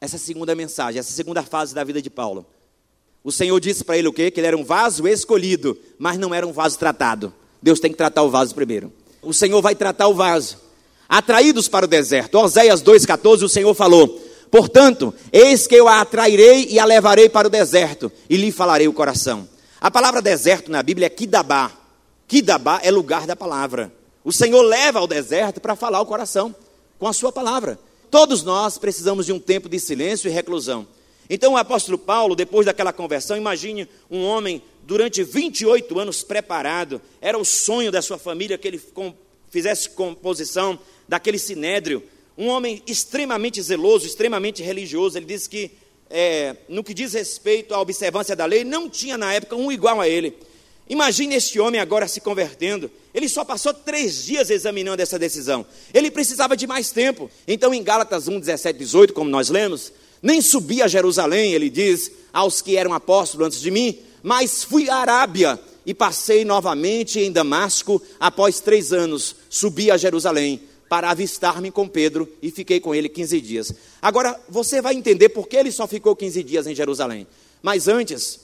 essa segunda mensagem, essa segunda fase da vida de Paulo. O Senhor disse para ele o quê? Que ele era um vaso escolhido, mas não era um vaso tratado. Deus tem que tratar o vaso primeiro. O Senhor vai tratar o vaso. Atraídos para o deserto. Oséias 2,14, o Senhor falou: Portanto, eis que eu a atrairei e a levarei para o deserto, e lhe falarei o coração. A palavra deserto na Bíblia é Kidabá. Kidabá é lugar da palavra. O Senhor leva ao deserto para falar o coração com a sua palavra. Todos nós precisamos de um tempo de silêncio e reclusão. Então o apóstolo Paulo, depois daquela conversão, imagine um homem durante 28 anos preparado, era o sonho da sua família que ele fizesse composição daquele sinédrio, um homem extremamente zeloso, extremamente religioso. Ele disse que, é, no que diz respeito à observância da lei, não tinha na época um igual a ele. Imagine este homem agora se convertendo. Ele só passou três dias examinando essa decisão. Ele precisava de mais tempo. Então, em Gálatas 1, 17, 18, como nós lemos, nem subi a Jerusalém, ele diz, aos que eram apóstolos antes de mim, mas fui à Arábia e passei novamente em Damasco. Após três anos, subi a Jerusalém para avistar-me com Pedro e fiquei com ele 15 dias. Agora, você vai entender por que ele só ficou 15 dias em Jerusalém. Mas antes,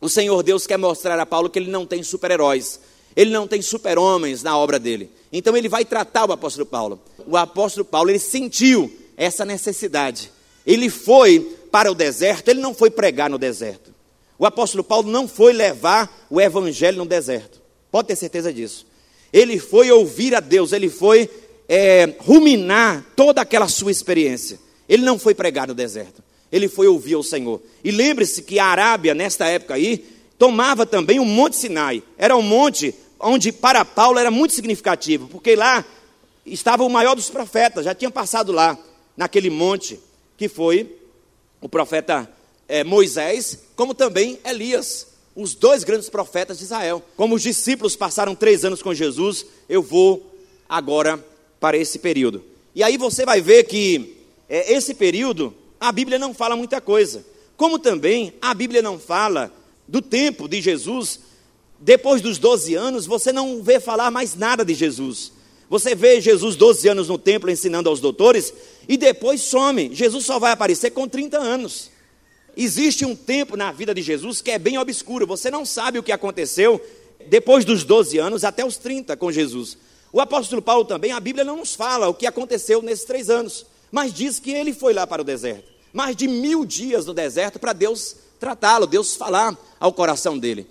o Senhor Deus quer mostrar a Paulo que ele não tem super-heróis, ele não tem super-homens na obra dele. Então ele vai tratar o apóstolo Paulo. O apóstolo Paulo, ele sentiu essa necessidade. Ele foi para o deserto, ele não foi pregar no deserto. O apóstolo Paulo não foi levar o evangelho no deserto. Pode ter certeza disso. Ele foi ouvir a Deus, ele foi é, ruminar toda aquela sua experiência. Ele não foi pregar no deserto ele foi ouvir o Senhor. E lembre-se que a Arábia, nesta época aí, tomava também o Monte Sinai. Era um monte onde para Paulo era muito significativo, porque lá estava o maior dos profetas, já tinha passado lá, naquele monte, que foi o profeta é, Moisés, como também Elias, os dois grandes profetas de Israel. Como os discípulos passaram três anos com Jesus, eu vou agora para esse período. E aí você vai ver que é, esse período a Bíblia não fala muita coisa. Como também a Bíblia não fala do tempo de Jesus, depois dos 12 anos, você não vê falar mais nada de Jesus. Você vê Jesus 12 anos no templo ensinando aos doutores e depois some. Jesus só vai aparecer com 30 anos. Existe um tempo na vida de Jesus que é bem obscuro. Você não sabe o que aconteceu depois dos 12 anos até os 30 com Jesus. O apóstolo Paulo também, a Bíblia não nos fala o que aconteceu nesses três anos, mas diz que ele foi lá para o deserto mais de mil dias no deserto para Deus tratá-lo, Deus falar ao coração dele.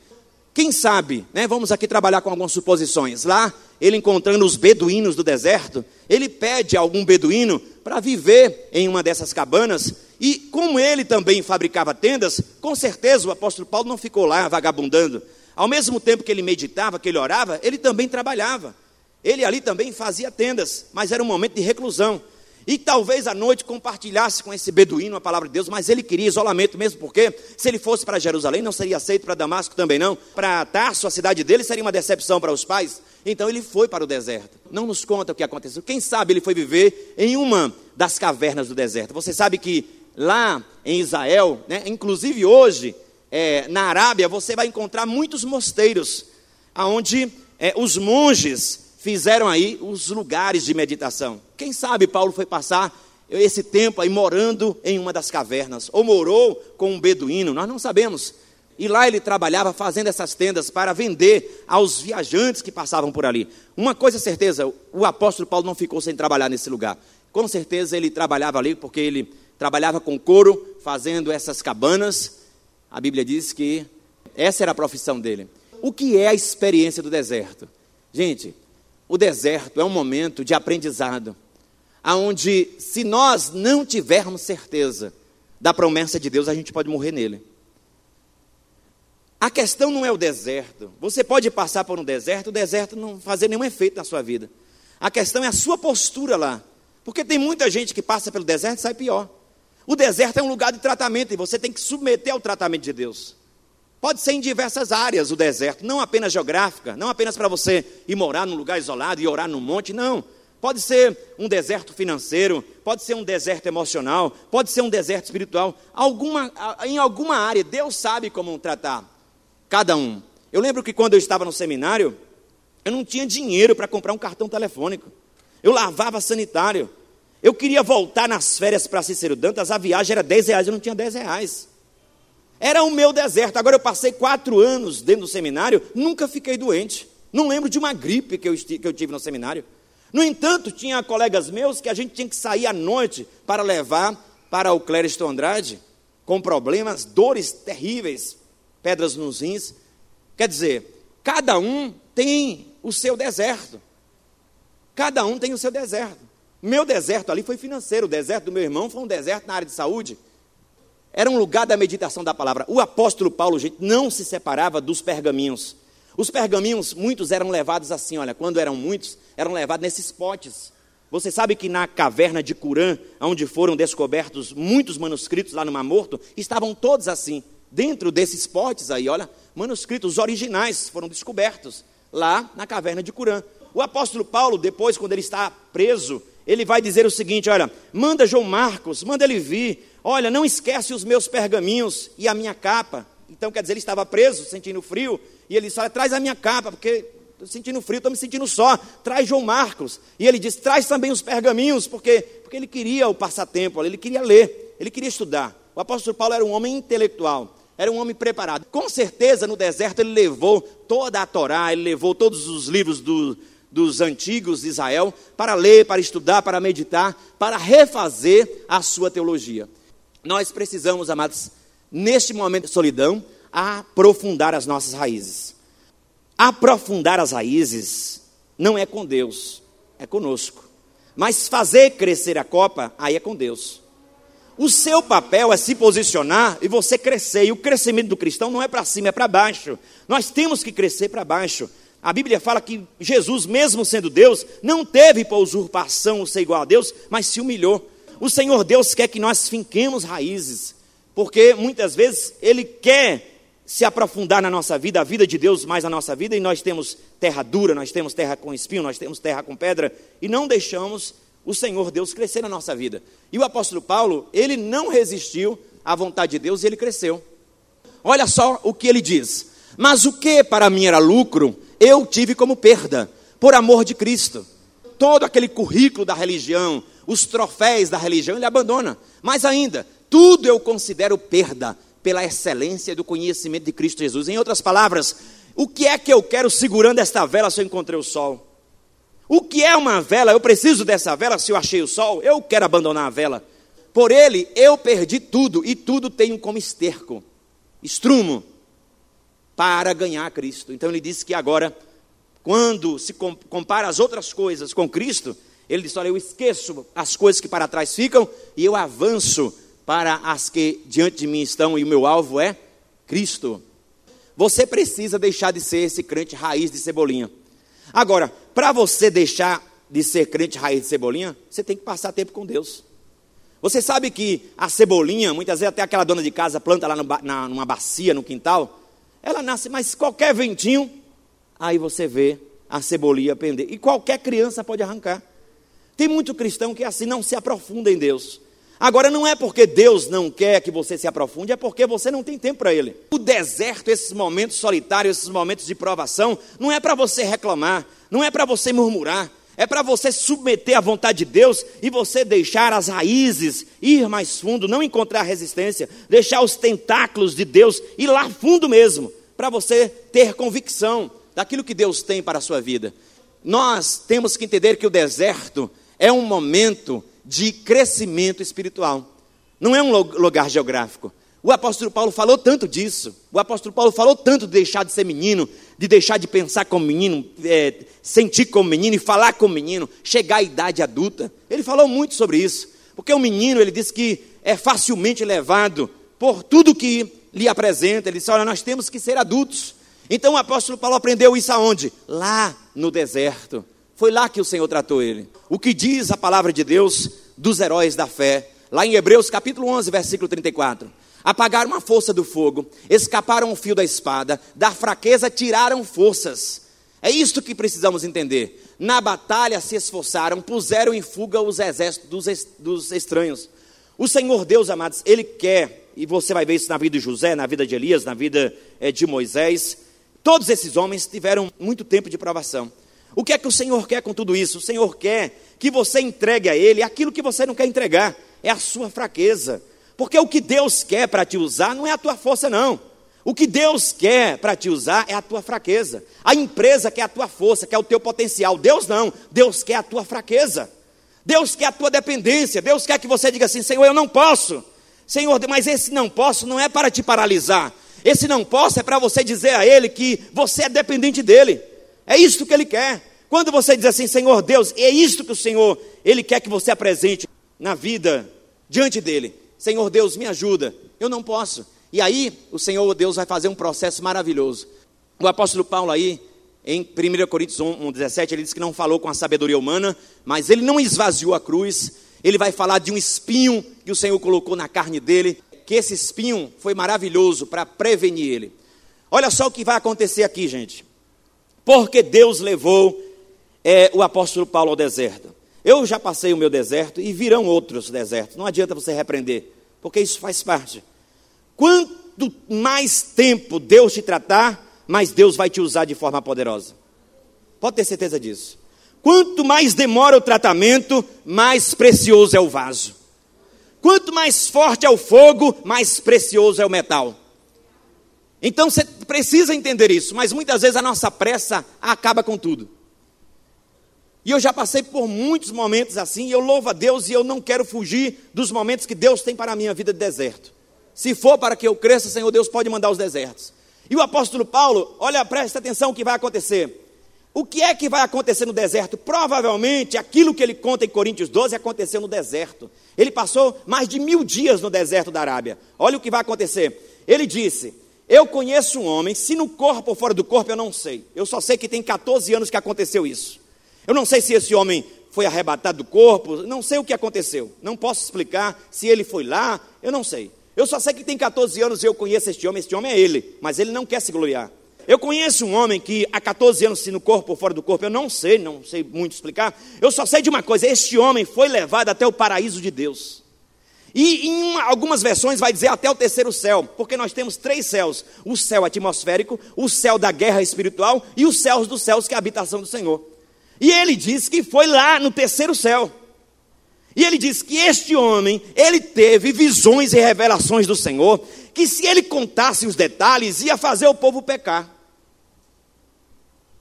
Quem sabe, né, vamos aqui trabalhar com algumas suposições. Lá, ele encontrando os beduínos do deserto, ele pede a algum beduíno para viver em uma dessas cabanas. E como ele também fabricava tendas, com certeza o apóstolo Paulo não ficou lá vagabundando. Ao mesmo tempo que ele meditava, que ele orava, ele também trabalhava. Ele ali também fazia tendas, mas era um momento de reclusão. E talvez à noite compartilhasse com esse beduíno a palavra de Deus, mas ele queria isolamento mesmo, porque se ele fosse para Jerusalém, não seria aceito para Damasco também não. Para Tarso, a cidade dele, seria uma decepção para os pais. Então ele foi para o deserto. Não nos conta o que aconteceu. Quem sabe ele foi viver em uma das cavernas do deserto. Você sabe que lá em Israel, né, inclusive hoje, é, na Arábia, você vai encontrar muitos mosteiros, onde é, os monges fizeram aí os lugares de meditação. Quem sabe Paulo foi passar esse tempo aí morando em uma das cavernas, ou morou com um beduíno, nós não sabemos. E lá ele trabalhava fazendo essas tendas para vender aos viajantes que passavam por ali. Uma coisa é certeza, o apóstolo Paulo não ficou sem trabalhar nesse lugar. Com certeza ele trabalhava ali porque ele trabalhava com couro, fazendo essas cabanas. A Bíblia diz que essa era a profissão dele. O que é a experiência do deserto? Gente, o deserto é um momento de aprendizado, aonde se nós não tivermos certeza da promessa de Deus, a gente pode morrer nele. A questão não é o deserto. Você pode passar por um deserto, o deserto não fazer nenhum efeito na sua vida. A questão é a sua postura lá. Porque tem muita gente que passa pelo deserto e sai pior. O deserto é um lugar de tratamento e você tem que submeter ao tratamento de Deus. Pode ser em diversas áreas o deserto, não apenas geográfica, não apenas para você ir morar num lugar isolado e orar num monte, não. Pode ser um deserto financeiro, pode ser um deserto emocional, pode ser um deserto espiritual. Alguma, em alguma área, Deus sabe como tratar cada um. Eu lembro que quando eu estava no seminário, eu não tinha dinheiro para comprar um cartão telefônico. Eu lavava sanitário. Eu queria voltar nas férias para Cícero Dantas, a viagem era 10 reais, eu não tinha 10 reais. Era o meu deserto. Agora eu passei quatro anos dentro do seminário, nunca fiquei doente. Não lembro de uma gripe que eu, que eu tive no seminário. No entanto, tinha colegas meus que a gente tinha que sair à noite para levar para o Clériston Andrade, com problemas, dores terríveis, pedras nos rins. Quer dizer, cada um tem o seu deserto. Cada um tem o seu deserto. Meu deserto ali foi financeiro, o deserto do meu irmão foi um deserto na área de saúde. Era um lugar da meditação da palavra. O apóstolo Paulo, gente, não se separava dos pergaminhos. Os pergaminhos, muitos eram levados assim, olha, quando eram muitos, eram levados nesses potes. Você sabe que na caverna de Curã, onde foram descobertos muitos manuscritos lá no Mar Morto, estavam todos assim, dentro desses potes aí, olha, manuscritos originais foram descobertos lá na caverna de Curã. O apóstolo Paulo, depois, quando ele está preso, ele vai dizer o seguinte: olha, manda João Marcos, manda ele vir, olha, não esquece os meus pergaminhos e a minha capa. Então, quer dizer, ele estava preso, sentindo frio, e ele disse: olha, traz a minha capa, porque estou sentindo frio, estou me sentindo só, traz João Marcos. E ele disse: traz também os pergaminhos, porque, porque ele queria o passatempo, ele queria ler, ele queria estudar. O apóstolo Paulo era um homem intelectual, era um homem preparado. Com certeza, no deserto, ele levou toda a Torá, ele levou todos os livros do, dos antigos de Israel para ler, para estudar, para meditar, para refazer a sua teologia. Nós precisamos, amados, neste momento de solidão, aprofundar as nossas raízes. Aprofundar as raízes não é com Deus, é conosco. Mas fazer crescer a copa, aí é com Deus. O seu papel é se posicionar e você crescer. E o crescimento do cristão não é para cima, é para baixo. Nós temos que crescer para baixo. A Bíblia fala que Jesus, mesmo sendo Deus, não teve por usurpação ser igual a Deus, mas se humilhou. O Senhor Deus quer que nós finquemos raízes, porque muitas vezes Ele quer se aprofundar na nossa vida, a vida de Deus mais na nossa vida, e nós temos terra dura, nós temos terra com espinho, nós temos terra com pedra, e não deixamos o Senhor Deus crescer na nossa vida. E o apóstolo Paulo, ele não resistiu à vontade de Deus e ele cresceu. Olha só o que ele diz: Mas o que para mim era lucro, eu tive como perda, por amor de Cristo. Todo aquele currículo da religião, os troféus da religião, ele abandona. Mais ainda, tudo eu considero perda pela excelência do conhecimento de Cristo Jesus. Em outras palavras, o que é que eu quero segurando esta vela se eu encontrei o sol? O que é uma vela? Eu preciso dessa vela se eu achei o sol? Eu quero abandonar a vela. Por ele eu perdi tudo e tudo tenho como esterco, estrumo, para ganhar Cristo. Então ele disse que agora, quando se compara as outras coisas com Cristo, ele diz: Olha, eu esqueço as coisas que para trás ficam e eu avanço para as que diante de mim estão, e o meu alvo é Cristo. Você precisa deixar de ser esse crente raiz de cebolinha. Agora, para você deixar de ser crente raiz de cebolinha, você tem que passar tempo com Deus. Você sabe que a cebolinha, muitas vezes até aquela dona de casa planta lá no, na, numa bacia, no quintal, ela nasce, mas qualquer ventinho, aí você vê a cebolinha pender. E qualquer criança pode arrancar. Tem muito cristão que assim não se aprofunda em Deus. Agora não é porque Deus não quer que você se aprofunde, é porque você não tem tempo para Ele. O deserto, esses momentos solitários, esses momentos de provação, não é para você reclamar, não é para você murmurar, é para você submeter à vontade de Deus e você deixar as raízes ir mais fundo, não encontrar resistência, deixar os tentáculos de Deus ir lá fundo mesmo, para você ter convicção daquilo que Deus tem para a sua vida. Nós temos que entender que o deserto é um momento de crescimento espiritual, não é um lugar geográfico. O apóstolo Paulo falou tanto disso. O apóstolo Paulo falou tanto de deixar de ser menino, de deixar de pensar como menino, é, sentir como menino e falar como menino, chegar à idade adulta. Ele falou muito sobre isso. Porque o menino, ele disse que é facilmente levado por tudo que lhe apresenta. Ele disse: Olha, nós temos que ser adultos. Então o apóstolo Paulo aprendeu isso aonde? Lá no deserto. Foi lá que o Senhor tratou ele. O que diz a palavra de Deus dos heróis da fé? Lá em Hebreus capítulo 11, versículo 34 apagaram a força do fogo, escaparam o fio da espada, da fraqueza tiraram forças. É isto que precisamos entender. Na batalha se esforçaram, puseram em fuga os exércitos dos, dos estranhos. O Senhor Deus, amados, Ele quer, e você vai ver isso na vida de José, na vida de Elias, na vida é, de Moisés. Todos esses homens tiveram muito tempo de provação. O que é que o Senhor quer com tudo isso? O Senhor quer que você entregue a Ele aquilo que você não quer entregar, é a sua fraqueza. Porque o que Deus quer para te usar não é a tua força, não. O que Deus quer para te usar é a tua fraqueza. A empresa quer a tua força, quer o teu potencial. Deus não. Deus quer a tua fraqueza. Deus quer a tua dependência. Deus quer que você diga assim: Senhor, eu não posso. Senhor, mas esse não posso não é para te paralisar. Esse não posso é para você dizer a Ele que você é dependente dEle. É isso que Ele quer. Quando você diz assim, Senhor Deus, é isto que o Senhor, Ele quer que você apresente na vida, diante dEle. Senhor Deus, me ajuda. Eu não posso. E aí, o Senhor Deus vai fazer um processo maravilhoso. O apóstolo Paulo aí, em 1 Coríntios 1, 17, ele diz que não falou com a sabedoria humana, mas ele não esvaziou a cruz. Ele vai falar de um espinho que o Senhor colocou na carne dele, que esse espinho foi maravilhoso para prevenir ele. Olha só o que vai acontecer aqui, gente. Porque Deus levou é, o apóstolo Paulo ao deserto. Eu já passei o meu deserto e virão outros desertos. Não adianta você repreender, porque isso faz parte. Quanto mais tempo Deus te tratar, mais Deus vai te usar de forma poderosa. Pode ter certeza disso. Quanto mais demora o tratamento, mais precioso é o vaso. Quanto mais forte é o fogo, mais precioso é o metal. Então você precisa entender isso, mas muitas vezes a nossa pressa acaba com tudo. E eu já passei por muitos momentos assim, e eu louvo a Deus e eu não quero fugir dos momentos que Deus tem para a minha vida de deserto. Se for para que eu cresça, Senhor Deus pode mandar os desertos. E o apóstolo Paulo, olha, presta atenção o que vai acontecer. O que é que vai acontecer no deserto? Provavelmente aquilo que ele conta em Coríntios 12 aconteceu no deserto. Ele passou mais de mil dias no deserto da Arábia. Olha o que vai acontecer. Ele disse: Eu conheço um homem, se no corpo ou fora do corpo eu não sei. Eu só sei que tem 14 anos que aconteceu isso. Eu não sei se esse homem foi arrebatado do corpo, não sei o que aconteceu. Não posso explicar se ele foi lá, eu não sei. Eu só sei que tem 14 anos e eu conheço este homem, este homem é ele, mas ele não quer se gloriar. Eu conheço um homem que há 14 anos, se no corpo ou fora do corpo, eu não sei, não sei muito explicar. Eu só sei de uma coisa: este homem foi levado até o paraíso de Deus. E em algumas versões vai dizer até o terceiro céu, porque nós temos três céus: o céu atmosférico, o céu da guerra espiritual e os céus dos céus, que é a habitação do Senhor. E ele diz que foi lá no terceiro céu. E ele diz que este homem, ele teve visões e revelações do Senhor, que se ele contasse os detalhes, ia fazer o povo pecar.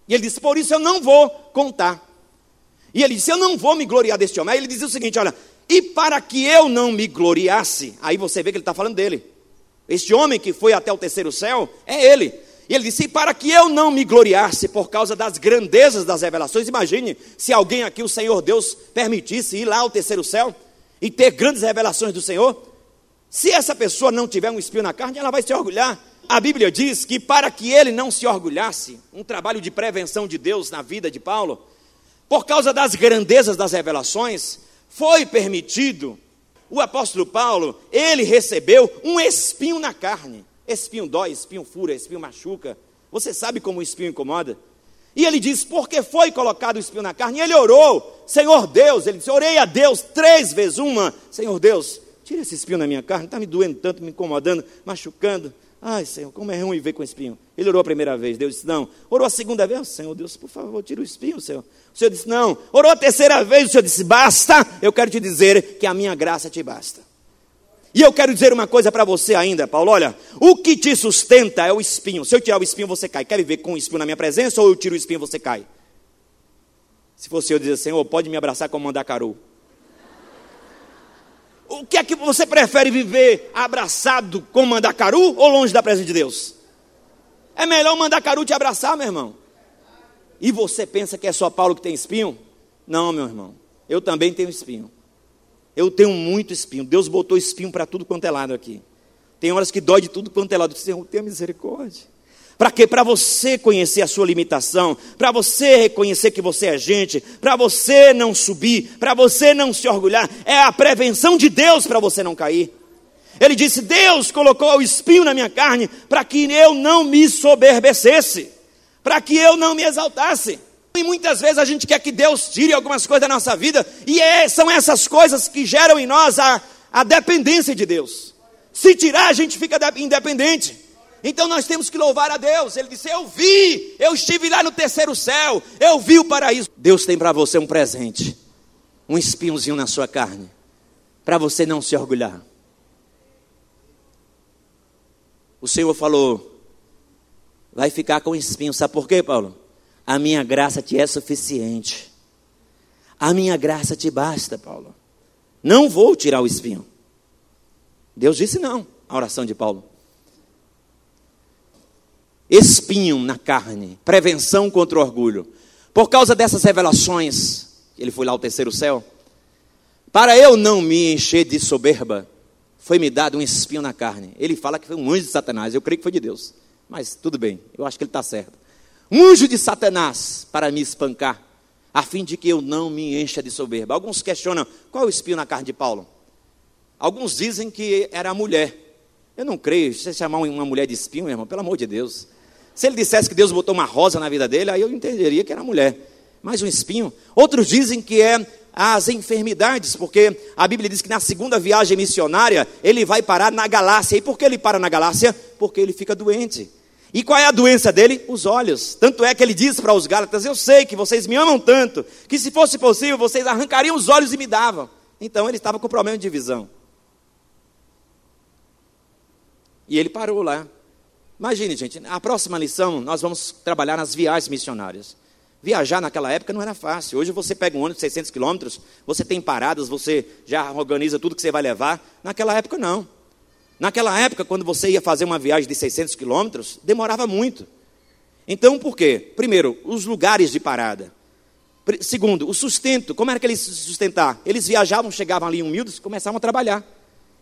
E ele disse: Por isso eu não vou contar. E ele disse: Eu não vou me gloriar deste homem. Aí ele dizia o seguinte: Olha, e para que eu não me gloriasse, aí você vê que ele está falando dele. Este homem que foi até o terceiro céu é ele. E ele disse: Para que eu não me gloriasse por causa das grandezas das revelações, imagine se alguém aqui, o Senhor Deus, permitisse ir lá ao terceiro céu e ter grandes revelações do Senhor. Se essa pessoa não tiver um espinho na carne, ela vai se orgulhar. A Bíblia diz que para que ele não se orgulhasse, um trabalho de prevenção de Deus na vida de Paulo, por causa das grandezas das revelações, foi permitido o apóstolo Paulo, ele recebeu um espinho na carne. Espinho dói, espinho fura, espinho machuca. Você sabe como o espinho incomoda? E ele diz: porque foi colocado o espinho na carne? E ele orou, Senhor Deus, ele disse: orei a Deus três vezes, uma, Senhor Deus, tira esse espinho da minha carne, está me doendo tanto, me incomodando, machucando. Ai, Senhor, como é ruim ver com espinho. Ele orou a primeira vez, Deus disse: não. Orou a segunda vez, Senhor Deus, por favor, tira o espinho, Senhor. O Senhor disse: não. Orou a terceira vez, o Senhor disse: basta. Eu quero te dizer que a minha graça te basta. E eu quero dizer uma coisa para você ainda, Paulo. Olha, o que te sustenta é o espinho. Se eu tirar o espinho, você cai. Quer viver com o espinho na minha presença ou eu tiro o espinho, você cai? Se fosse eu dizer, Senhor, pode me abraçar como mandacaru. O que é que você prefere viver abraçado com mandacaru ou longe da presença de Deus? É melhor o mandacaru te abraçar, meu irmão. E você pensa que é só Paulo que tem espinho? Não, meu irmão. Eu também tenho espinho. Eu tenho muito espinho. Deus botou espinho para tudo quanto é lado aqui. Tem horas que dói de tudo quanto é lado. Senhor, tenha misericórdia. Para quê? Para você conhecer a sua limitação, para você reconhecer que você é gente, para você não subir, para você não se orgulhar. É a prevenção de Deus para você não cair. Ele disse: Deus colocou o espinho na minha carne para que eu não me soberbecesse, para que eu não me exaltasse. E muitas vezes a gente quer que Deus tire algumas coisas da nossa vida, e é, são essas coisas que geram em nós a, a dependência de Deus. Se tirar, a gente fica independente. Então nós temos que louvar a Deus. Ele disse: Eu vi, eu estive lá no terceiro céu, eu vi o paraíso. Deus tem para você um presente, um espinhozinho na sua carne, para você não se orgulhar. O Senhor falou: Vai ficar com espinho, sabe por quê, Paulo? A minha graça te é suficiente. A minha graça te basta, Paulo. Não vou tirar o espinho. Deus disse não, a oração de Paulo espinho na carne, prevenção contra o orgulho. Por causa dessas revelações, ele foi lá ao terceiro céu. Para eu não me encher de soberba, foi-me dado um espinho na carne. Ele fala que foi um anjo de Satanás, eu creio que foi de Deus. Mas tudo bem, eu acho que ele está certo. Anjo de Satanás para me espancar, a fim de que eu não me encha de soberba. Alguns questionam qual é o espinho na carne de Paulo. Alguns dizem que era a mulher. Eu não creio, se você chamar uma mulher de espinho, meu irmão, pelo amor de Deus. Se ele dissesse que Deus botou uma rosa na vida dele, aí eu entenderia que era mulher. Mas um espinho. Outros dizem que é as enfermidades, porque a Bíblia diz que na segunda viagem missionária ele vai parar na Galácia. E por que ele para na Galácia? Porque ele fica doente. E qual é a doença dele? Os olhos. Tanto é que ele diz para os Gálatas: Eu sei que vocês me amam tanto, que se fosse possível vocês arrancariam os olhos e me davam. Então ele estava com problema de visão. E ele parou lá. Imagine, gente, a próxima lição nós vamos trabalhar nas viagens missionárias. Viajar naquela época não era fácil. Hoje você pega um ônibus de 600 quilômetros, você tem paradas, você já organiza tudo que você vai levar. Naquela época, não. Naquela época, quando você ia fazer uma viagem de 600 quilômetros, demorava muito. Então, por quê? Primeiro, os lugares de parada. Segundo, o sustento. Como era que eles se sustentar? Eles viajavam, chegavam ali humildes, começavam a trabalhar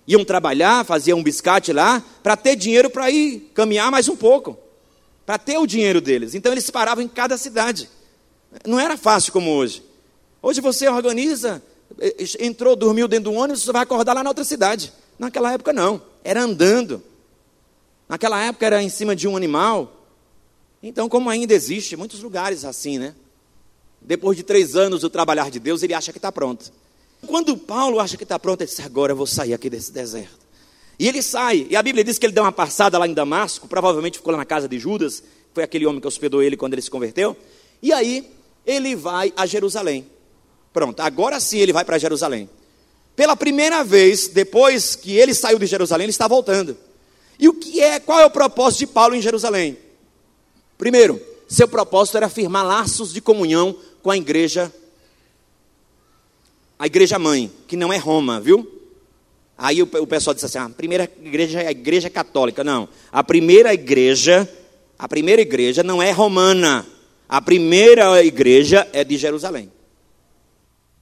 iam trabalhar, faziam um biscate lá, para ter dinheiro para ir caminhar mais um pouco, para ter o dinheiro deles. Então eles paravam em cada cidade. Não era fácil como hoje. Hoje você organiza, entrou, dormiu dentro do ônibus, você vai acordar lá na outra cidade. Naquela época não, era andando. Naquela época era em cima de um animal. Então, como ainda existe, muitos lugares assim, né? Depois de três anos do trabalhar de Deus, ele acha que está pronto. Quando Paulo acha que está pronto, ele diz: Agora eu vou sair aqui desse deserto. E ele sai, e a Bíblia diz que ele deu uma passada lá em Damasco, provavelmente ficou lá na casa de Judas, foi aquele homem que hospedou ele quando ele se converteu. E aí ele vai a Jerusalém. Pronto, agora sim ele vai para Jerusalém. Pela primeira vez, depois que ele saiu de Jerusalém, ele está voltando. E o que é, qual é o propósito de Paulo em Jerusalém? Primeiro, seu propósito era firmar laços de comunhão com a igreja a igreja mãe, que não é Roma, viu? Aí o, pessoal disse assim: ah, a primeira igreja é a igreja católica. Não, a primeira igreja, a primeira igreja não é romana. A primeira igreja é de Jerusalém.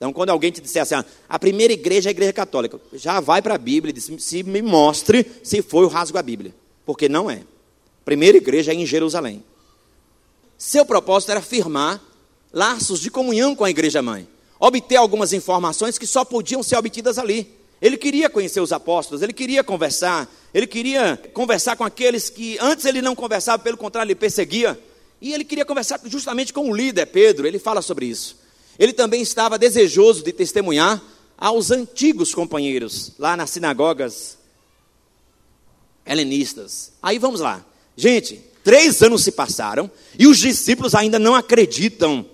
Então, quando alguém te disser assim, ah, a primeira igreja é a igreja católica, já vai para a Bíblia e diz: se me mostre se foi o rasgo a Bíblia. Porque não é. Primeira igreja é em Jerusalém. Seu propósito era firmar laços de comunhão com a igreja mãe obter algumas informações que só podiam ser obtidas ali. Ele queria conhecer os apóstolos, ele queria conversar, ele queria conversar com aqueles que antes ele não conversava, pelo contrário, ele perseguia. E ele queria conversar justamente com o líder, Pedro, ele fala sobre isso. Ele também estava desejoso de testemunhar aos antigos companheiros, lá nas sinagogas helenistas. Aí vamos lá. Gente, três anos se passaram e os discípulos ainda não acreditam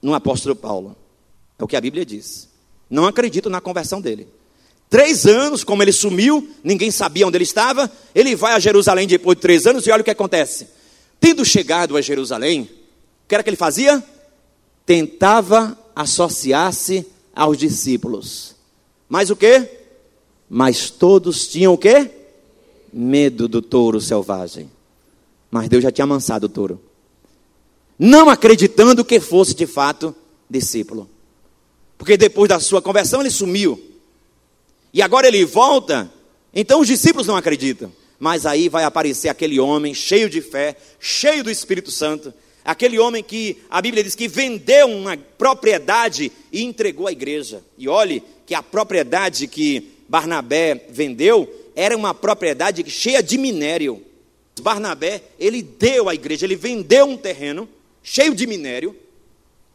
no apóstolo Paulo. É o que a Bíblia diz. Não acredito na conversão dele. Três anos, como ele sumiu, ninguém sabia onde ele estava. Ele vai a Jerusalém depois de três anos e olha o que acontece. Tendo chegado a Jerusalém, o que era que ele fazia? Tentava associar-se aos discípulos. Mas o que? Mas todos tinham o quê? Medo do touro selvagem. Mas Deus já tinha amansado o touro. Não acreditando que fosse de fato discípulo. Porque depois da sua conversão ele sumiu. E agora ele volta. Então os discípulos não acreditam. Mas aí vai aparecer aquele homem cheio de fé, cheio do Espírito Santo. Aquele homem que a Bíblia diz que vendeu uma propriedade e entregou à igreja. E olhe que a propriedade que Barnabé vendeu era uma propriedade cheia de minério. Barnabé, ele deu à igreja, ele vendeu um terreno cheio de minério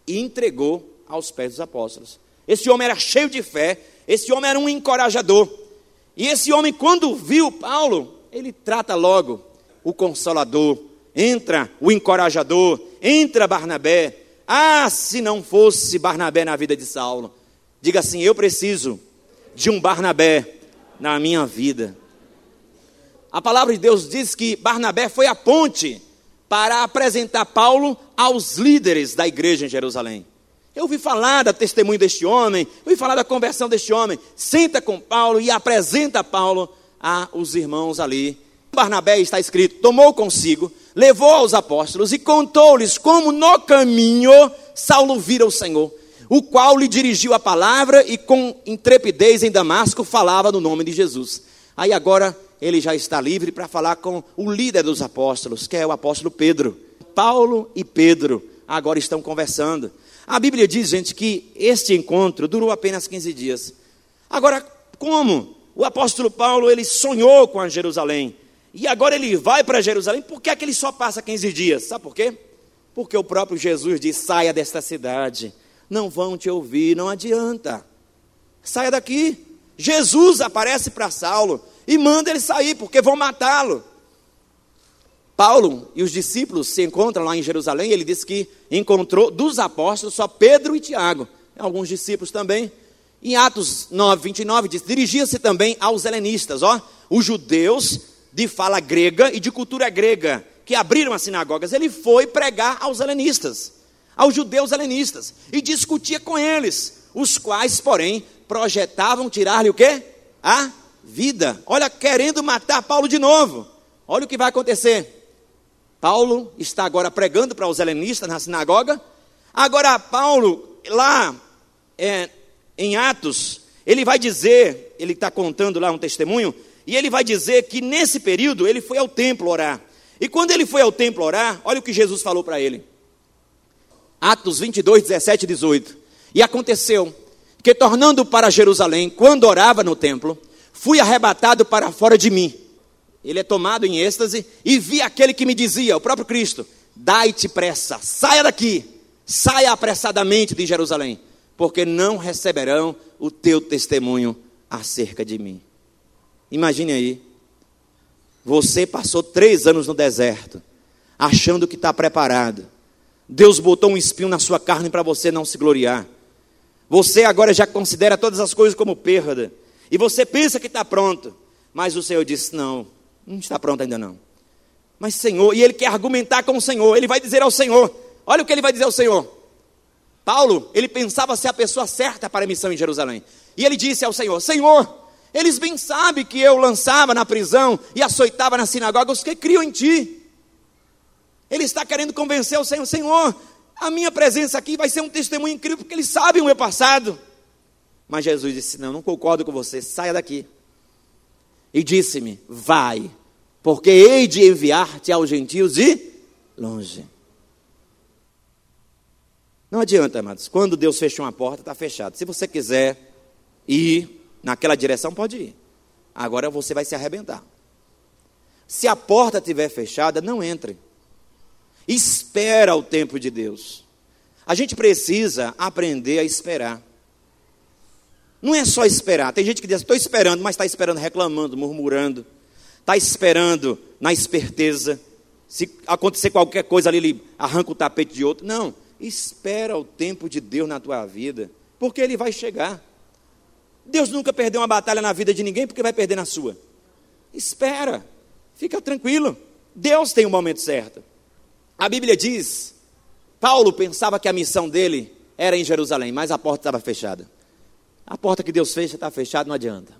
e entregou aos pés dos apóstolos. Esse homem era cheio de fé, esse homem era um encorajador. E esse homem, quando viu Paulo, ele trata logo o consolador, entra o encorajador, entra Barnabé. Ah, se não fosse Barnabé na vida de Saulo. Diga assim: eu preciso de um Barnabé na minha vida. A palavra de Deus diz que Barnabé foi a ponte para apresentar Paulo aos líderes da igreja em Jerusalém. Eu ouvi falar da testemunho deste homem, eu ouvi falar da conversão deste homem. Senta com Paulo e apresenta Paulo aos irmãos ali. Barnabé está escrito: tomou consigo, levou aos apóstolos e contou-lhes como no caminho Saulo vira o Senhor, o qual lhe dirigiu a palavra e com intrepidez em Damasco falava no nome de Jesus. Aí agora ele já está livre para falar com o líder dos apóstolos, que é o apóstolo Pedro. Paulo e Pedro agora estão conversando. A Bíblia diz, gente, que este encontro durou apenas 15 dias. Agora, como? O apóstolo Paulo, ele sonhou com a Jerusalém. E agora ele vai para Jerusalém. Por que, é que ele só passa 15 dias? Sabe por quê? Porque o próprio Jesus diz: saia desta cidade. Não vão te ouvir, não adianta. Saia daqui. Jesus aparece para Saulo e manda ele sair, porque vão matá-lo. Paulo e os discípulos se encontram lá em Jerusalém. Ele diz que encontrou dos apóstolos só Pedro e Tiago, alguns discípulos também. Em Atos 9, 29, diz: dirigia-se também aos helenistas, ó, os judeus de fala grega e de cultura grega, que abriram as sinagogas. Ele foi pregar aos helenistas, aos judeus helenistas, e discutia com eles, os quais, porém, projetavam tirar-lhe o quê? A vida. Olha, querendo matar Paulo de novo. Olha o que vai acontecer. Paulo está agora pregando para os helenistas na sinagoga. Agora, Paulo, lá é, em Atos, ele vai dizer, ele está contando lá um testemunho, e ele vai dizer que nesse período ele foi ao templo orar. E quando ele foi ao templo orar, olha o que Jesus falou para ele. Atos 22, 17 e 18. E aconteceu que, tornando para Jerusalém, quando orava no templo, fui arrebatado para fora de mim. Ele é tomado em êxtase e vi aquele que me dizia, o próprio Cristo: Dai-te pressa, saia daqui, saia apressadamente de Jerusalém, porque não receberão o teu testemunho acerca de mim. Imagine aí, você passou três anos no deserto, achando que está preparado. Deus botou um espinho na sua carne para você não se gloriar. Você agora já considera todas as coisas como perda. E você pensa que está pronto. Mas o Senhor disse: Não, não está pronto ainda não. Mas Senhor, e ele quer argumentar com o Senhor. Ele vai dizer ao Senhor: Olha o que ele vai dizer ao Senhor. Paulo, ele pensava ser a pessoa certa para a missão em Jerusalém. E ele disse ao Senhor: Senhor, eles bem sabem que eu lançava na prisão e açoitava na sinagoga os que criam em ti. Ele está querendo convencer o Senhor: Senhor, a minha presença aqui vai ser um testemunho incrível, porque eles sabem o meu passado. Mas Jesus disse: Não, não concordo com você, saia daqui. E disse-me: Vai, porque hei de enviar-te aos gentios de longe. Não adianta, amados. Quando Deus fecha uma porta, está fechado. Se você quiser ir naquela direção, pode ir. Agora você vai se arrebentar. Se a porta estiver fechada, não entre. Espera o tempo de Deus. A gente precisa aprender a esperar. Não é só esperar. Tem gente que diz, estou esperando, mas está esperando reclamando, murmurando. Está esperando na esperteza. Se acontecer qualquer coisa ali, ele arranca o tapete de outro. Não. Espera o tempo de Deus na tua vida, porque ele vai chegar. Deus nunca perdeu uma batalha na vida de ninguém, porque vai perder na sua. Espera, fica tranquilo. Deus tem o um momento certo. A Bíblia diz: Paulo pensava que a missão dele era em Jerusalém, mas a porta estava fechada. A porta que Deus fecha está fechada, não adianta.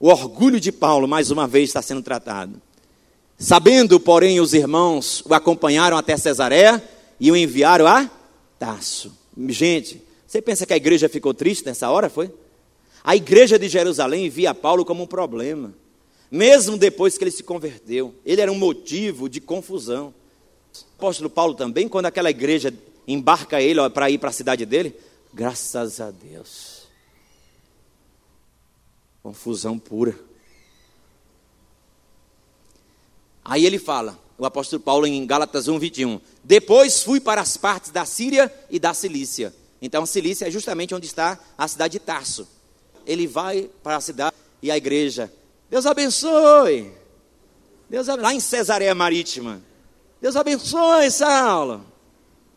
O orgulho de Paulo, mais uma vez, está sendo tratado. Sabendo, porém, os irmãos o acompanharam até Cesareia e o enviaram a Tasso. Gente, você pensa que a igreja ficou triste nessa hora, foi? A igreja de Jerusalém via Paulo como um problema. Mesmo depois que ele se converteu, ele era um motivo de confusão. O apóstolo Paulo também, quando aquela igreja embarca ele para ir para a cidade dele, graças a Deus. Confusão pura. Aí ele fala, o apóstolo Paulo em Gálatas 1, 21. Depois fui para as partes da Síria e da Cilícia. Então, Cilícia é justamente onde está a cidade de Tarso ele vai para a cidade e a igreja. Deus abençoe. Deus lá em Cesareia Marítima. Deus abençoe, Saulo.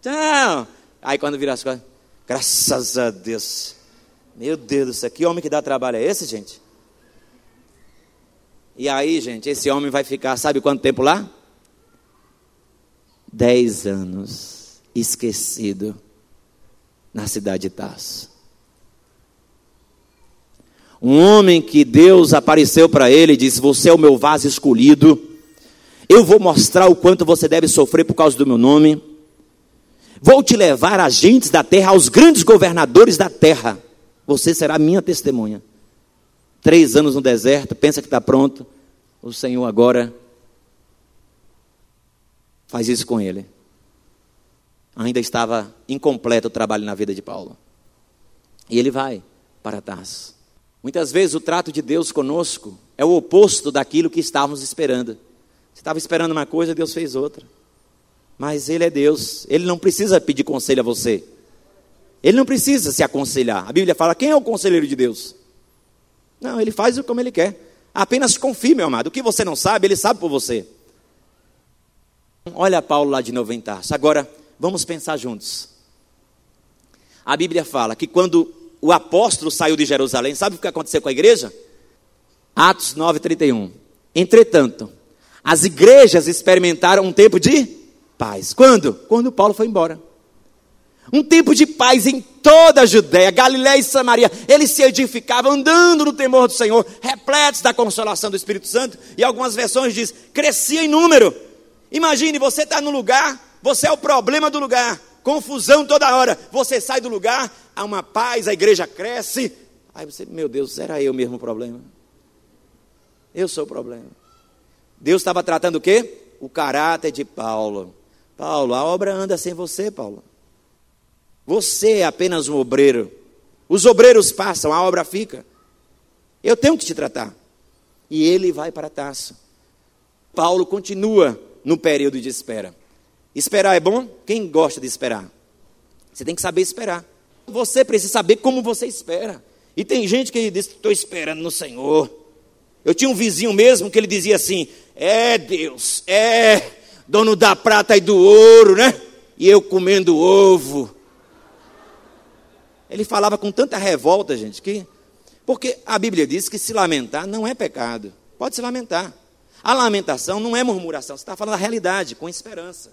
Tchau. Aí quando vira as coisas, graças a Deus. Meu Deus do céu, que homem que dá trabalho é esse, gente? E aí, gente, esse homem vai ficar, sabe quanto tempo lá? Dez anos esquecido na cidade de Tarso. Um homem que Deus apareceu para ele e disse: Você é o meu vaso escolhido. Eu vou mostrar o quanto você deve sofrer por causa do meu nome. Vou te levar agentes da terra, aos grandes governadores da terra. Você será minha testemunha. Três anos no deserto, pensa que está pronto. O Senhor agora faz isso com ele. Ainda estava incompleto o trabalho na vida de Paulo. E ele vai para Tarso. Muitas vezes o trato de Deus conosco é o oposto daquilo que estávamos esperando. Você estava esperando uma coisa, Deus fez outra. Mas Ele é Deus, Ele não precisa pedir conselho a você. Ele não precisa se aconselhar. A Bíblia fala: quem é o conselheiro de Deus? Não, Ele faz como Ele quer. Apenas confie, meu amado. O que você não sabe, Ele sabe por você. Olha Paulo lá de novo em Tarso. Agora, vamos pensar juntos. A Bíblia fala que quando o apóstolo saiu de Jerusalém, sabe o que aconteceu com a igreja? Atos 9:31. Entretanto, as igrejas experimentaram um tempo de paz. Quando? Quando Paulo foi embora. Um tempo de paz em toda a Judéia, Galiléia e Samaria. Eles se edificavam andando no temor do Senhor, repletos da consolação do Espírito Santo. E algumas versões diz: crescia em número. Imagine, você está no lugar, você é o problema do lugar confusão toda hora. Você sai do lugar, há uma paz, a igreja cresce. Aí você, meu Deus, era eu mesmo o problema? Eu sou o problema. Deus estava tratando o quê? O caráter de Paulo. Paulo, a obra anda sem você, Paulo. Você é apenas um obreiro. Os obreiros passam, a obra fica. Eu tenho que te tratar. E ele vai para Taça. Paulo continua no período de espera. Esperar é bom? Quem gosta de esperar? Você tem que saber esperar. Você precisa saber como você espera. E tem gente que diz: Estou esperando no Senhor. Eu tinha um vizinho mesmo que ele dizia assim: É Deus, é dono da prata e do ouro, né? E eu comendo ovo. Ele falava com tanta revolta, gente, que. Porque a Bíblia diz que se lamentar não é pecado. Pode se lamentar. A lamentação não é murmuração, você está falando a realidade, com esperança.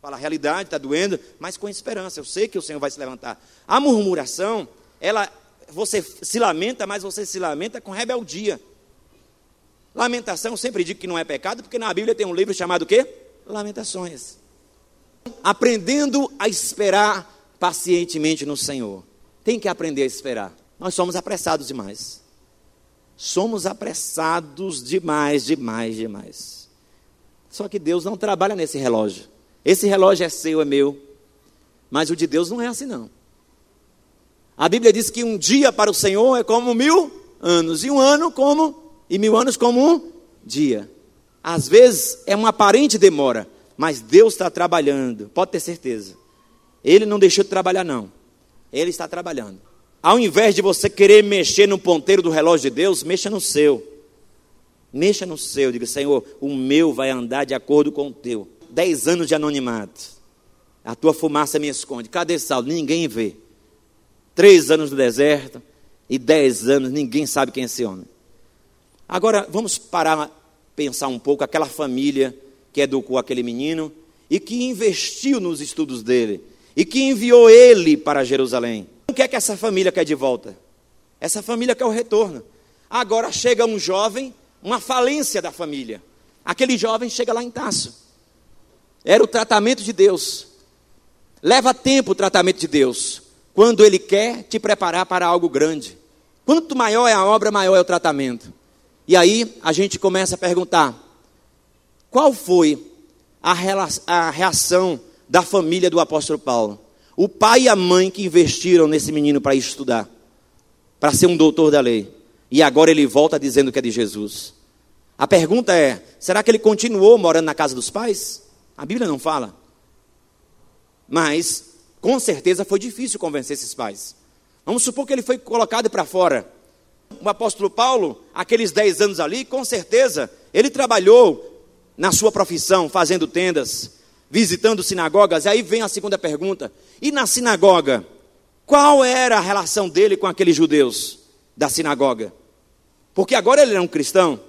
Fala, a realidade está doendo, mas com esperança. Eu sei que o Senhor vai se levantar. A murmuração, ela, você se lamenta, mas você se lamenta com rebeldia. Lamentação, eu sempre digo que não é pecado, porque na Bíblia tem um livro chamado o quê? Lamentações. Aprendendo a esperar pacientemente no Senhor. Tem que aprender a esperar. Nós somos apressados demais. Somos apressados demais, demais, demais. Só que Deus não trabalha nesse relógio. Esse relógio é seu, é meu. Mas o de Deus não é assim, não. A Bíblia diz que um dia para o Senhor é como mil anos, e um ano como, e mil anos como um dia. Às vezes é uma aparente demora, mas Deus está trabalhando, pode ter certeza. Ele não deixou de trabalhar, não. Ele está trabalhando. Ao invés de você querer mexer no ponteiro do relógio de Deus, mexa no seu. Mexa no seu, diga, Senhor, o meu vai andar de acordo com o teu dez anos de anonimato. A tua fumaça me esconde. Cadê Saulo? Ninguém vê. Três anos no deserto e dez anos, ninguém sabe quem é esse homem. Agora, vamos parar, pensar um pouco, aquela família que educou aquele menino e que investiu nos estudos dele e que enviou ele para Jerusalém. O que é que essa família quer de volta? Essa família quer o retorno. Agora chega um jovem, uma falência da família. Aquele jovem chega lá em Taço. Era o tratamento de Deus. Leva tempo o tratamento de Deus. Quando Ele quer te preparar para algo grande. Quanto maior é a obra, maior é o tratamento. E aí a gente começa a perguntar: qual foi a reação da família do apóstolo Paulo? O pai e a mãe que investiram nesse menino para estudar, para ser um doutor da lei. E agora ele volta dizendo que é de Jesus. A pergunta é: será que ele continuou morando na casa dos pais? A Bíblia não fala. Mas, com certeza, foi difícil convencer esses pais. Vamos supor que ele foi colocado para fora. O apóstolo Paulo, aqueles dez anos ali, com certeza, ele trabalhou na sua profissão, fazendo tendas, visitando sinagogas. E aí vem a segunda pergunta: e na sinagoga, qual era a relação dele com aqueles judeus da sinagoga? Porque agora ele era um cristão.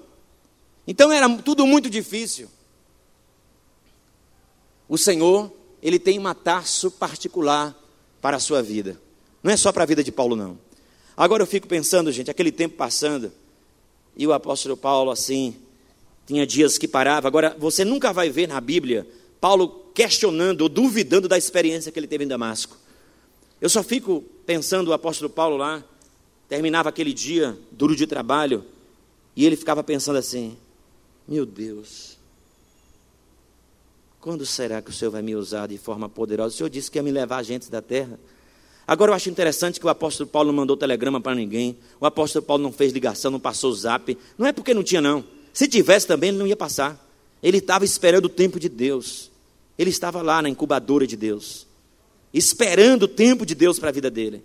Então era tudo muito difícil. O Senhor, ele tem um taça particular para a sua vida. Não é só para a vida de Paulo, não. Agora eu fico pensando, gente, aquele tempo passando, e o apóstolo Paulo, assim, tinha dias que parava. Agora, você nunca vai ver na Bíblia Paulo questionando ou duvidando da experiência que ele teve em Damasco. Eu só fico pensando o apóstolo Paulo lá, terminava aquele dia duro de trabalho, e ele ficava pensando assim: meu Deus, quando será que o Senhor vai me usar de forma poderosa? O Senhor disse que ia me levar gente da terra. Agora eu acho interessante que o apóstolo Paulo não mandou telegrama para ninguém, o apóstolo Paulo não fez ligação, não passou zap. Não é porque não tinha, não. Se tivesse também, ele não ia passar. Ele estava esperando o tempo de Deus. Ele estava lá na incubadora de Deus, esperando o tempo de Deus para a vida dele.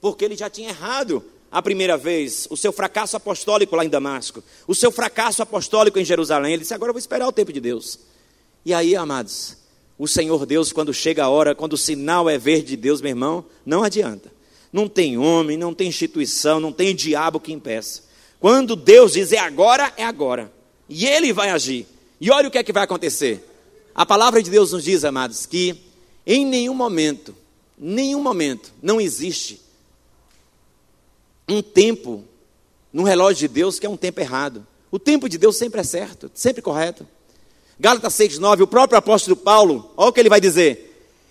Porque ele já tinha errado a primeira vez, o seu fracasso apostólico lá em Damasco, o seu fracasso apostólico em Jerusalém. Ele disse: Agora eu vou esperar o tempo de Deus. E aí, amados, o Senhor Deus, quando chega a hora, quando o sinal é verde de Deus, meu irmão, não adianta. Não tem homem, não tem instituição, não tem diabo que impeça. Quando Deus diz é agora, é agora. E Ele vai agir. E olha o que é que vai acontecer. A palavra de Deus nos diz, amados, que em nenhum momento, nenhum momento, não existe um tempo no relógio de Deus que é um tempo errado. O tempo de Deus sempre é certo, sempre correto. Gálatas 6,9, o próprio apóstolo Paulo, olha o que ele vai dizer.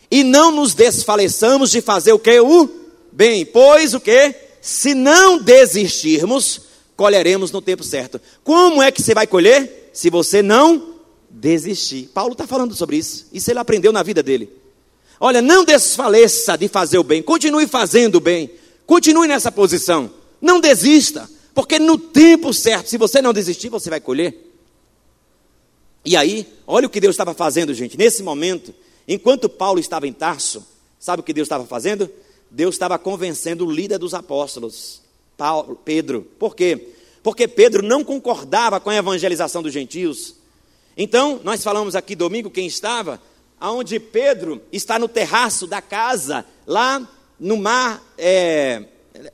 E não nos desfaleçamos de fazer o que? O bem, pois o que? Se não desistirmos, colheremos no tempo certo. Como é que você vai colher? Se você não desistir. Paulo está falando sobre isso. Isso ele aprendeu na vida dele. Olha, não desfaleça de fazer o bem, continue fazendo o bem, continue nessa posição. Não desista, porque no tempo certo, se você não desistir, você vai colher. E aí, olha o que Deus estava fazendo, gente. Nesse momento, enquanto Paulo estava em Tarso, sabe o que Deus estava fazendo? Deus estava convencendo o líder dos apóstolos, Paulo, Pedro. Por quê? Porque Pedro não concordava com a evangelização dos gentios. Então, nós falamos aqui domingo quem estava, aonde Pedro está no terraço da casa, lá no mar, é,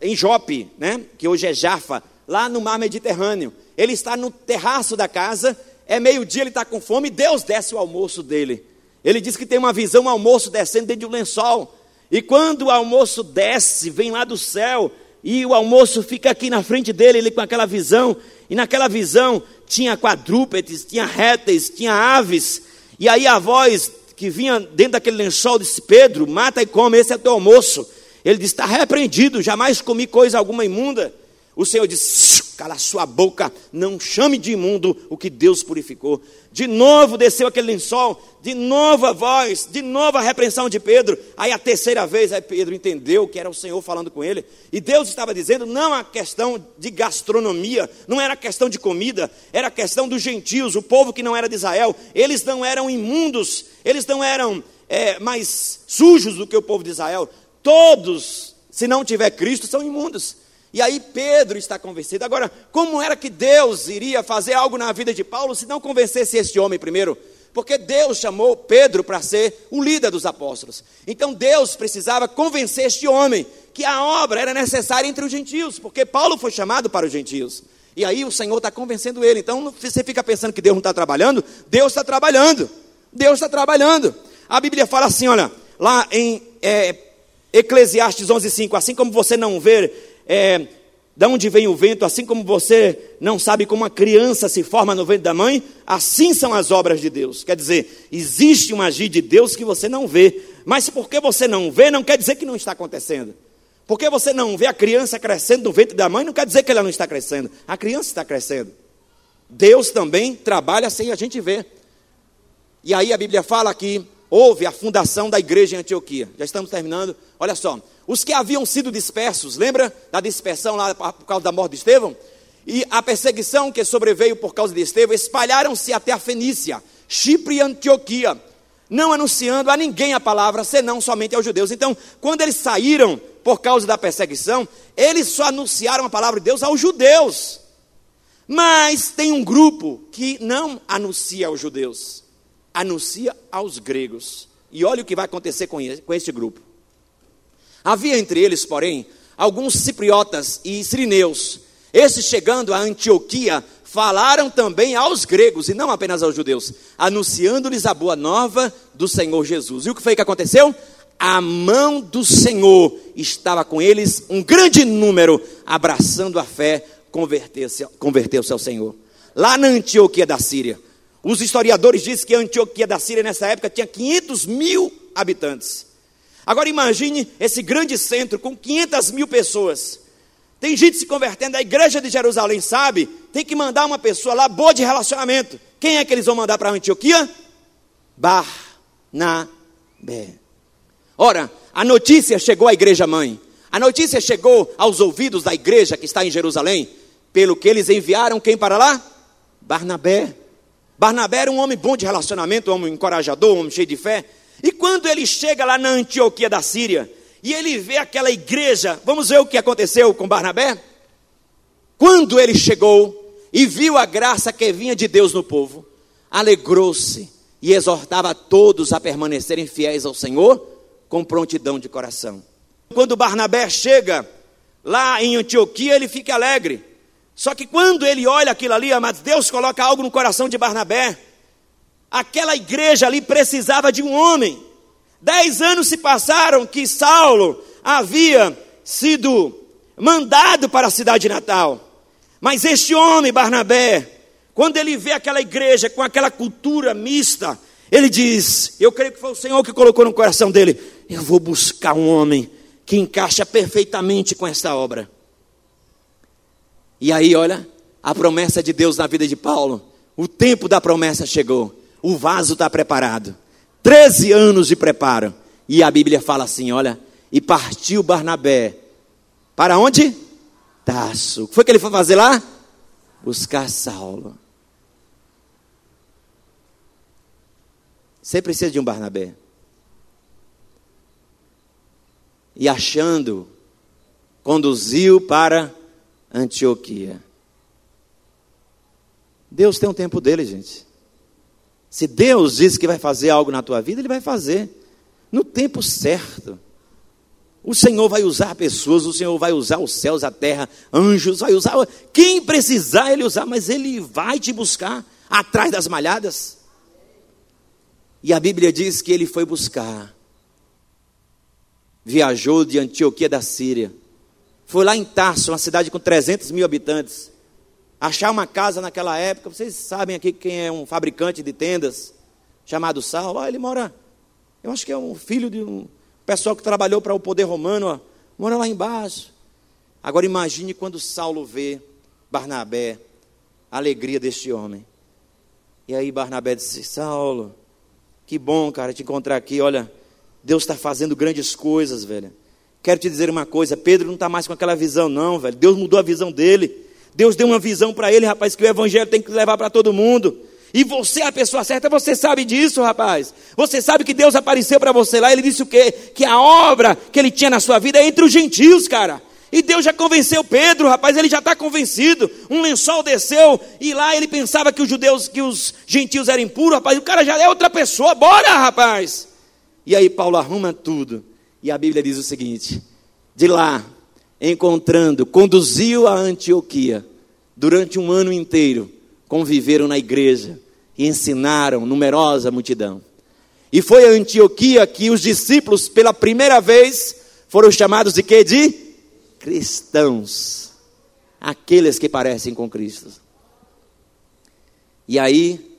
em Jope, né, que hoje é Jafa, lá no mar Mediterrâneo. Ele está no terraço da casa é meio-dia, ele está com fome, Deus desce o almoço dele. Ele diz que tem uma visão, um almoço descendo dentro de um lençol. E quando o almoço desce, vem lá do céu, e o almoço fica aqui na frente dele, ele com aquela visão, e naquela visão tinha quadrúpedes, tinha répteis, tinha aves, e aí a voz que vinha dentro daquele lençol disse: Pedro, mata e come, esse é teu almoço. Ele disse: Está repreendido, jamais comi coisa alguma imunda. O Senhor disse: cala sua boca, não chame de imundo o que Deus purificou. De novo desceu aquele lençol, de novo a voz, de novo a repreensão de Pedro. Aí a terceira vez, aí Pedro entendeu que era o Senhor falando com ele. E Deus estava dizendo: não a questão de gastronomia, não era questão de comida, era questão dos gentios, o povo que não era de Israel. Eles não eram imundos, eles não eram é, mais sujos do que o povo de Israel. Todos, se não tiver Cristo, são imundos. E aí Pedro está convencido. Agora, como era que Deus iria fazer algo na vida de Paulo se não convencesse este homem primeiro? Porque Deus chamou Pedro para ser o líder dos apóstolos. Então Deus precisava convencer este homem que a obra era necessária entre os gentios, porque Paulo foi chamado para os gentios. E aí o Senhor está convencendo ele. Então você fica pensando que Deus não está trabalhando? Deus está trabalhando. Deus está trabalhando. A Bíblia fala assim, olha, lá em é, Eclesiastes 11:5, assim como você não vê é, de onde vem o vento, assim como você não sabe como uma criança se forma no ventre da mãe, assim são as obras de Deus. Quer dizer, existe um agir de Deus que você não vê, mas porque você não vê, não quer dizer que não está acontecendo. Porque você não vê a criança crescendo no ventre da mãe, não quer dizer que ela não está crescendo. A criança está crescendo. Deus também trabalha sem a gente ver. E aí a Bíblia fala que houve a fundação da igreja em Antioquia. Já estamos terminando. Olha só, os que haviam sido dispersos, lembra da dispersão lá por causa da morte de Estevão? E a perseguição que sobreveio por causa de Estevão, espalharam-se até a Fenícia, Chipre e Antioquia, não anunciando a ninguém a palavra, senão somente aos judeus. Então, quando eles saíram por causa da perseguição, eles só anunciaram a palavra de Deus aos judeus. Mas tem um grupo que não anuncia aos judeus, anuncia aos gregos. E olha o que vai acontecer com este grupo. Havia entre eles, porém, alguns cipriotas e sirineus. Esses chegando a Antioquia, falaram também aos gregos, e não apenas aos judeus, anunciando-lhes a boa nova do Senhor Jesus. E o que foi que aconteceu? A mão do Senhor estava com eles, um grande número, abraçando a fé, converteu-se converteu ao Senhor. Lá na Antioquia da Síria, os historiadores dizem que a Antioquia da Síria nessa época tinha 500 mil habitantes. Agora imagine esse grande centro com 500 mil pessoas. Tem gente se convertendo, a igreja de Jerusalém sabe, tem que mandar uma pessoa lá boa de relacionamento. Quem é que eles vão mandar para Antioquia? Barnabé. Ora, a notícia chegou à igreja mãe. A notícia chegou aos ouvidos da igreja que está em Jerusalém, pelo que eles enviaram quem para lá? Barnabé. Barnabé era um homem bom de relacionamento, um homem encorajador, um homem cheio de fé. E quando ele chega lá na Antioquia da Síria, e ele vê aquela igreja, vamos ver o que aconteceu com Barnabé? Quando ele chegou e viu a graça que vinha de Deus no povo, alegrou-se e exortava todos a permanecerem fiéis ao Senhor com prontidão de coração. Quando Barnabé chega lá em Antioquia, ele fica alegre. Só que quando ele olha aquilo ali, amados, Deus coloca algo no coração de Barnabé. Aquela igreja ali precisava de um homem. Dez anos se passaram que Saulo havia sido mandado para a cidade natal. Mas este homem, Barnabé, quando ele vê aquela igreja com aquela cultura mista, ele diz: Eu creio que foi o Senhor que colocou no coração dele. Eu vou buscar um homem que encaixa perfeitamente com esta obra. E aí, olha, a promessa de Deus na vida de Paulo. O tempo da promessa chegou. O vaso está preparado. Treze anos de preparo. E a Bíblia fala assim: olha, e partiu Barnabé. Para onde? Taço. O que foi que ele foi fazer lá? Buscar Saulo. Você precisa de um Barnabé. E achando, conduziu para Antioquia. Deus tem um tempo dele, gente. Se Deus diz que vai fazer algo na tua vida, Ele vai fazer no tempo certo. O Senhor vai usar pessoas, o Senhor vai usar os céus, a terra, anjos, vai usar quem precisar Ele usar, mas Ele vai te buscar atrás das malhadas. E a Bíblia diz que ele foi buscar, viajou de Antioquia da Síria, foi lá em Tarso, uma cidade com 300 mil habitantes. Achar uma casa naquela época, vocês sabem aqui quem é um fabricante de tendas, chamado Saulo, ele mora, eu acho que é um filho de um pessoal que trabalhou para o poder romano, ó, mora lá embaixo. Agora imagine quando Saulo vê Barnabé, a alegria deste homem. E aí Barnabé disse: Saulo, que bom, cara, te encontrar aqui. Olha, Deus está fazendo grandes coisas, velho. Quero te dizer uma coisa: Pedro não está mais com aquela visão, não, velho. Deus mudou a visão dele. Deus deu uma visão para ele, rapaz, que o evangelho tem que levar para todo mundo. E você é a pessoa certa, você sabe disso, rapaz. Você sabe que Deus apareceu para você lá, ele disse o quê? Que a obra que ele tinha na sua vida é entre os gentios, cara. E Deus já convenceu Pedro, rapaz, ele já está convencido. Um lençol desceu e lá ele pensava que os judeus, que os gentios eram impuros, rapaz. O cara já é outra pessoa, bora, rapaz. E aí Paulo arruma tudo. E a Bíblia diz o seguinte: de lá encontrando, conduziu a Antioquia. Durante um ano inteiro, conviveram na igreja e ensinaram numerosa multidão. E foi a Antioquia que os discípulos, pela primeira vez, foram chamados de quê? De cristãos. Aqueles que parecem com Cristo. E aí,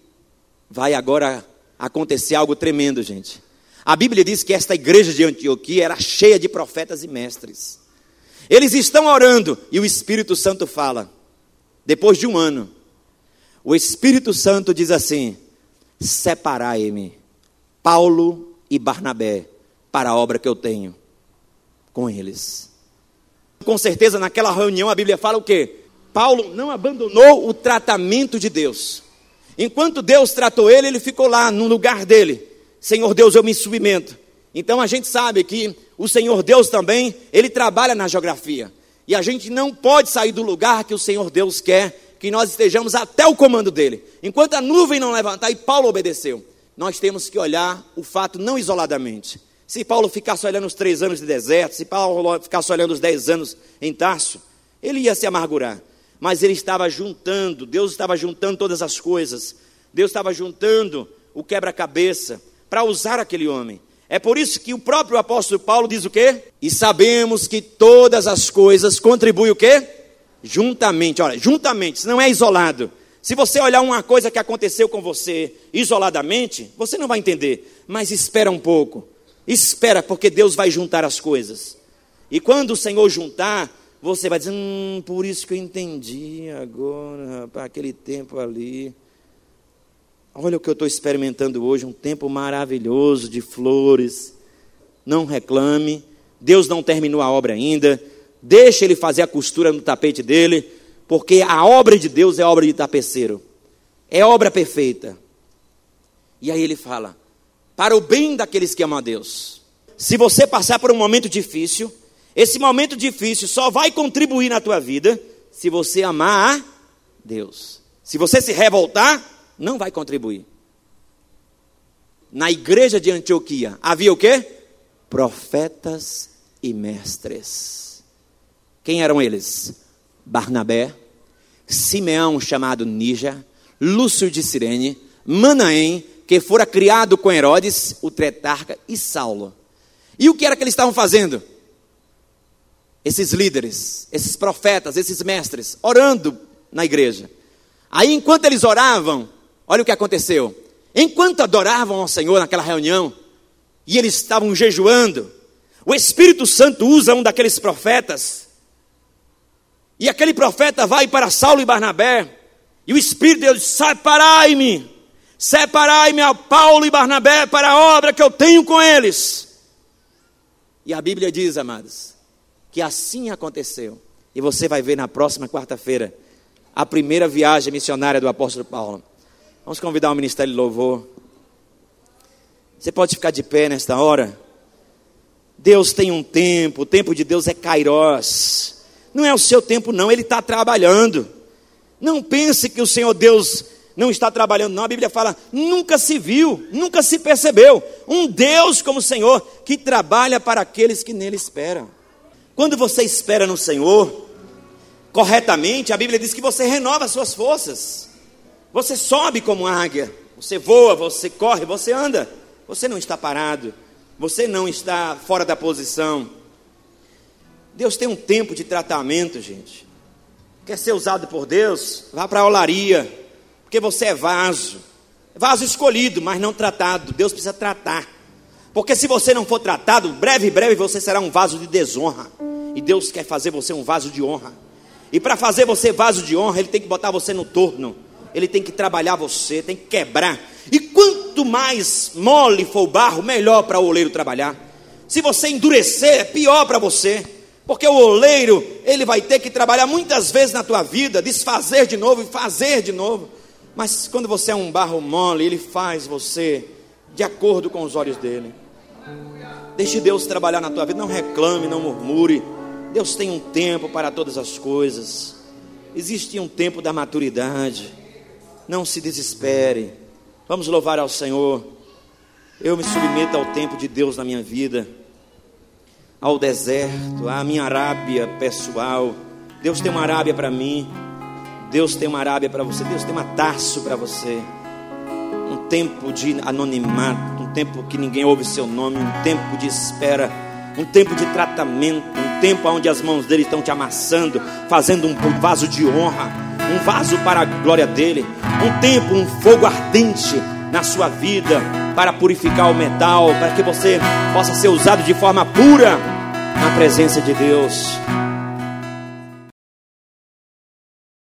vai agora acontecer algo tremendo, gente. A Bíblia diz que esta igreja de Antioquia era cheia de profetas e mestres. Eles estão orando e o Espírito Santo fala. Depois de um ano, o Espírito Santo diz assim: Separai-me, Paulo e Barnabé, para a obra que eu tenho com eles. Com certeza, naquela reunião, a Bíblia fala o quê? Paulo não abandonou o tratamento de Deus. Enquanto Deus tratou ele, ele ficou lá no lugar dele. Senhor Deus, eu me submeto. Então a gente sabe que o Senhor Deus também, ele trabalha na geografia. E a gente não pode sair do lugar que o Senhor Deus quer que nós estejamos até o comando dele. Enquanto a nuvem não levantar, e Paulo obedeceu. Nós temos que olhar o fato não isoladamente. Se Paulo ficasse olhando os três anos de deserto, se Paulo ficasse olhando os dez anos em Tarso, ele ia se amargurar. Mas ele estava juntando, Deus estava juntando todas as coisas. Deus estava juntando o quebra-cabeça para usar aquele homem. É por isso que o próprio apóstolo Paulo diz o quê? E sabemos que todas as coisas contribuem o quê? Juntamente, olha, juntamente, isso não é isolado. Se você olhar uma coisa que aconteceu com você isoladamente, você não vai entender. Mas espera um pouco. Espera, porque Deus vai juntar as coisas. E quando o Senhor juntar, você vai dizer: Hum, por isso que eu entendi agora, para aquele tempo ali. Olha o que eu estou experimentando hoje, um tempo maravilhoso de flores. Não reclame, Deus não terminou a obra ainda. Deixa ele fazer a costura no tapete dele, porque a obra de Deus é obra de tapeceiro. É obra perfeita. E aí ele fala: para o bem daqueles que amam a Deus. Se você passar por um momento difícil, esse momento difícil só vai contribuir na tua vida se você amar a Deus. Se você se revoltar, não vai contribuir. Na igreja de Antioquia havia o quê? Profetas e mestres. Quem eram eles? Barnabé, Simeão chamado Níger, Lúcio de Sirene, Manaém, que fora criado com Herodes, o tretarca, e Saulo. E o que era que eles estavam fazendo? Esses líderes, esses profetas, esses mestres, orando na igreja. Aí, enquanto eles oravam, Olha o que aconteceu. Enquanto adoravam ao Senhor naquela reunião, e eles estavam jejuando, o Espírito Santo usa um daqueles profetas, e aquele profeta vai para Saulo e Barnabé, e o Espírito de Deus diz: Separai-me, separai-me a Paulo e Barnabé para a obra que eu tenho com eles. E a Bíblia diz, amados, que assim aconteceu. E você vai ver na próxima quarta-feira a primeira viagem missionária do apóstolo Paulo. Vamos convidar o Ministério de Louvor. Você pode ficar de pé nesta hora? Deus tem um tempo, o tempo de Deus é Kairos. Não é o seu tempo, não, Ele está trabalhando. Não pense que o Senhor Deus não está trabalhando, não. A Bíblia fala: nunca se viu, nunca se percebeu um Deus como o Senhor que trabalha para aqueles que nele esperam. Quando você espera no Senhor, corretamente, a Bíblia diz que você renova as suas forças. Você sobe como águia, você voa, você corre, você anda. Você não está parado, você não está fora da posição. Deus tem um tempo de tratamento, gente. Quer ser usado por Deus? Vá para a olaria, porque você é vaso. Vaso escolhido, mas não tratado. Deus precisa tratar. Porque se você não for tratado, breve, breve você será um vaso de desonra. E Deus quer fazer você um vaso de honra. E para fazer você vaso de honra, Ele tem que botar você no torno ele tem que trabalhar você, tem que quebrar. E quanto mais mole for o barro, melhor para o oleiro trabalhar. Se você endurecer, é pior para você. Porque o oleiro, ele vai ter que trabalhar muitas vezes na tua vida, desfazer de novo e fazer de novo. Mas quando você é um barro mole, ele faz você de acordo com os olhos dele. Deixe Deus trabalhar na tua vida, não reclame, não murmure. Deus tem um tempo para todas as coisas. Existe um tempo da maturidade não se desespere. Vamos louvar ao Senhor. Eu me submeto ao tempo de Deus na minha vida, ao deserto, à minha arábia pessoal. Deus tem uma arábia para mim. Deus tem uma arábia para você. Deus tem uma taço para você. Um tempo de anonimato, um tempo que ninguém ouve seu nome, um tempo de espera, um tempo de tratamento, um tempo onde as mãos dele estão te amassando, fazendo um vaso de honra um vaso para a glória dele, um tempo, um fogo ardente na sua vida para purificar o metal, para que você possa ser usado de forma pura na presença de Deus.